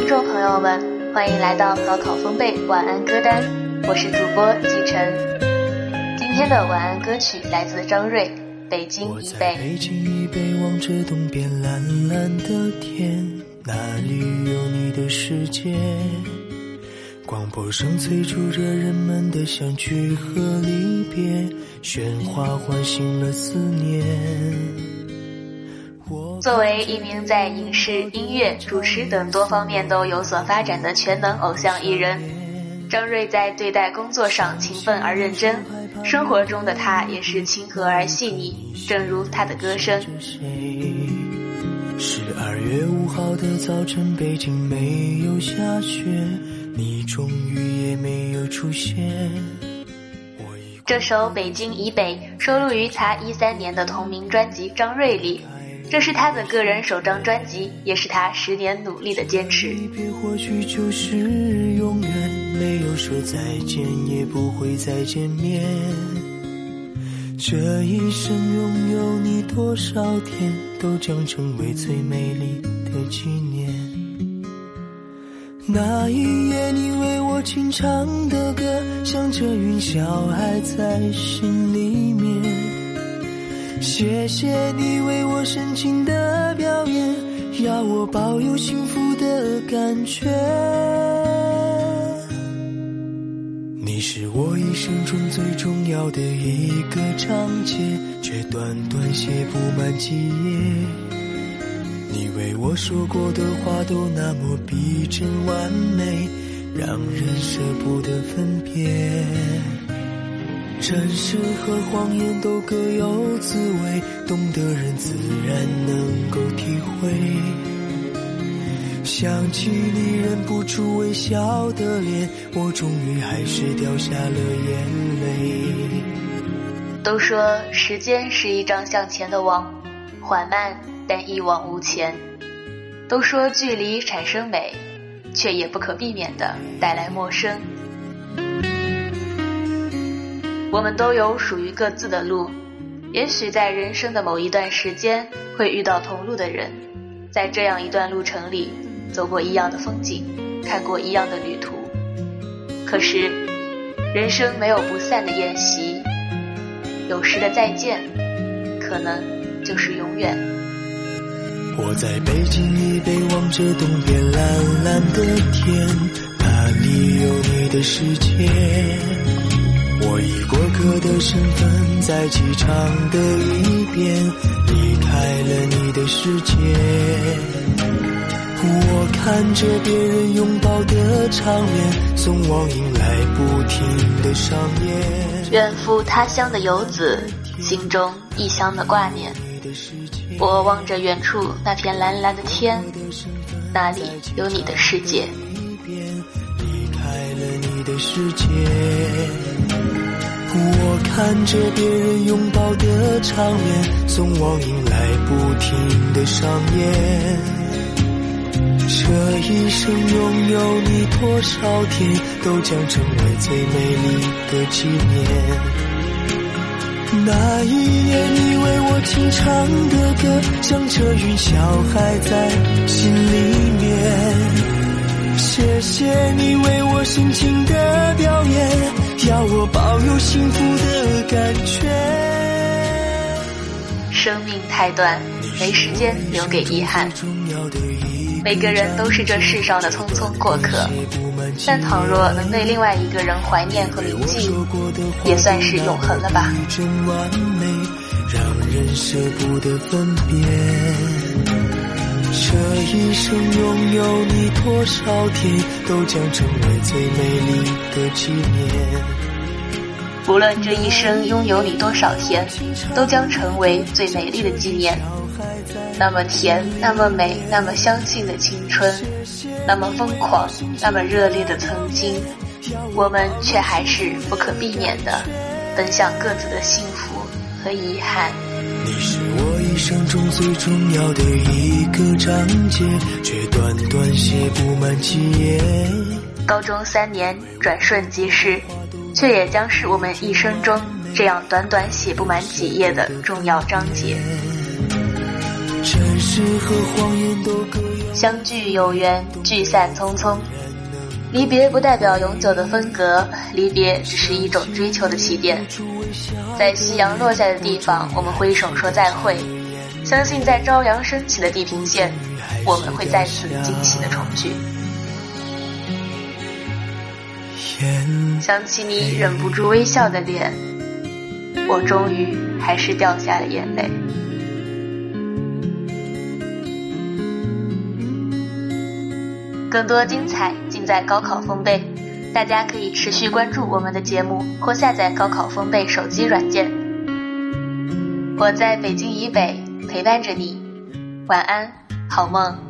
听众朋友们，欢迎来到高考风贝晚安歌单，我是主播季晨。今天的晚安歌曲来自张睿，《北京以北》。北京以北望着东边蓝蓝的天，那里有你的世界。广播声催促着人们的相聚和离别，喧哗唤醒了思念。作为一名在影视、音乐、主持等多方面都有所发展的全能偶像艺人，张睿在对待工作上勤奋而认真，生活中的他也是亲和而细腻，正如他的歌声。十二月五号的早晨，北京没有下雪。你终于也没有出现。这首《北京以北》收录于他一三年的同名专辑《张睿》里，这是他的个人首张专辑，也是他十年努力的坚持。或许就是永远没有说再见，也不会再见面。这一生拥有你多少天，都将成为最美丽的纪念。那一夜，你为我轻唱的歌，像这云霄还在心里面。谢谢你为我深情的表演，要我保有幸福的感觉。你是我一生中最重要的一个章节，却短短写不满几页。你为我说过的话都那么逼真完美，让人舍不得分别。真实和谎言都各有滋味，懂得人自然能够体会。想起你忍不住微笑的脸，我终于还是掉下了眼泪。都说时间是一张向前的网，缓慢。但一往无前。都说距离产生美，却也不可避免的带来陌生。我们都有属于各自的路，也许在人生的某一段时间会遇到同路的人，在这样一段路程里，走过一样的风景，看过一样的旅途。可是，人生没有不散的宴席，有时的再见，可能就是永远。我在北京以北望着东边蓝蓝的天，那里有你的世界。客的身份在机场的一边离开了你的世界。我看着别人拥抱的场面，送往迎来不停的上演。远赴他乡的游子，心中异乡的挂念。我望着远处那片蓝蓝的天，那里有你的世界。离开了你的世界，我看着别人拥抱的场面，送往迎来不停的上演。这一生拥有你多少天，都将成为最美丽的纪念。那一夜，你为我轻唱的歌，像着云霄还在心里面。谢谢你为我深情，我保有幸福的感觉。生命太短，没时间留给遗憾。每个人都是这世上的匆匆过客，但倘若能对另外一个人怀念和铭记，也算是永恒了吧。这一生拥有你多少天，都将成为最美丽的纪念。无论这一生拥有你多少天，都将成为最美丽的纪念。那么甜，那么美，那么相信的青春，那么疯狂，那么热烈的曾经，我们却还是不可避免的奔向各自的幸福和遗憾。你是我一生中最重要的一个章节，却短短写不满几页。高中三年转瞬即逝，却也将是我们一生中这样短短写不满几页的重要章节。相聚有缘，聚散匆匆。离别不代表永久的分隔，离别只是一种追求的起点。在夕阳落下的地方，我们挥手说再会。相信在朝阳升起的地平线，我们会再次惊喜的重聚。想起你忍不住微笑的脸，我终于还是掉下了眼泪。更多精彩尽在高考风贝，大家可以持续关注我们的节目或下载高考风贝手机软件。我在北京以北陪伴着你，晚安，好梦。